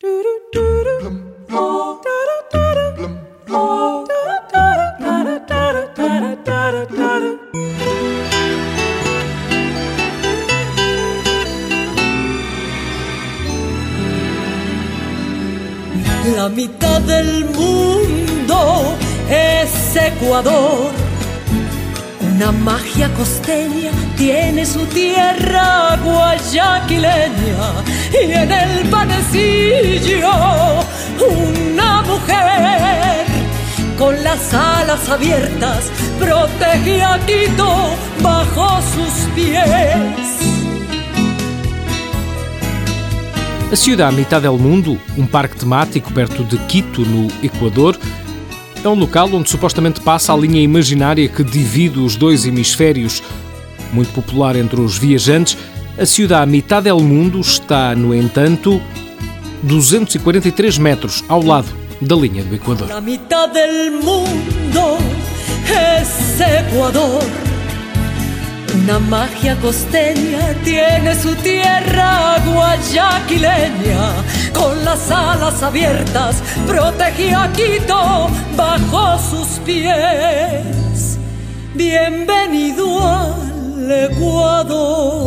La mitad del mundo es Ecuador. Una magia costeña tiene su tierra guayaquileña y en el panecillo una mujer con las alas abiertas protege a Quito bajo sus pies. A Ciudad Mitad del Mundo, um parque temático perto de Quito, no Equador, é um local onde supostamente passa a linha imaginária que divide os dois hemisférios. Muito popular entre os viajantes, a Ciudad Mitad del Mundo está, no entanto, 243 metros ao lado da linha do Equador. La mitad del mundo es Ecuador. Una magia costeña tiene su tierra guayaquileña. Con las alas abiertas protege a Quito bajo sus pies. Bienvenido al Ecuador.